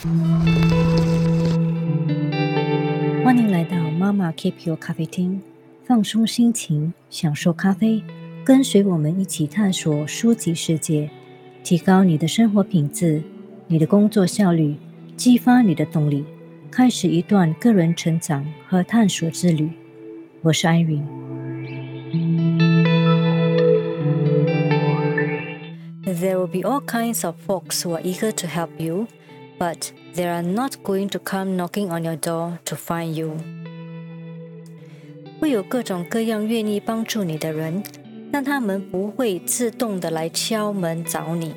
欢迎来到妈妈 Keep Your 咖啡厅，放松心情，享受咖啡，跟随我们一起探索书籍世界，提高你的生活品质，你的工作效率，激发你的动力，开始一段个人成长和探索之旅。我是安云。There will be all kinds of folks who are eager to help you, but they are not going to come knocking on your door to find you. 会有各种各样愿意帮助你的人，但他们不会自动的来敲门找你。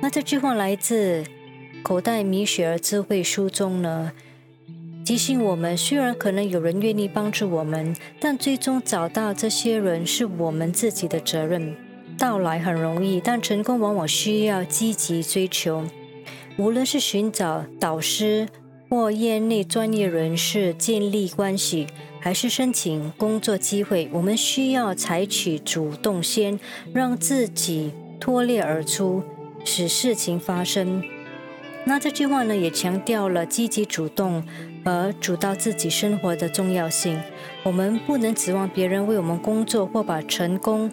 那这句话来自《口袋米雪儿智慧书》中呢，提醒我们：虽然可能有人愿意帮助我们，但最终找到这些人是我们自己的责任。到来很容易，但成功往往需要积极追求。无论是寻找导师或业内专业人士建立关系，还是申请工作机会，我们需要采取主动先，让自己脱裂而出，使事情发生。那这句话呢，也强调了积极主动和主导自己生活的重要性。我们不能指望别人为我们工作或把成功。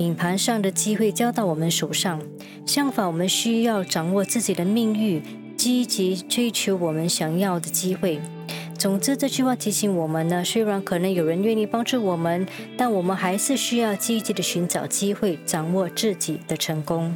影盘上的机会交到我们手上，相反，我们需要掌握自己的命运，积极追求我们想要的机会。总之，这句话提醒我们呢，虽然可能有人愿意帮助我们，但我们还是需要积极的寻找机会，掌握自己的成功。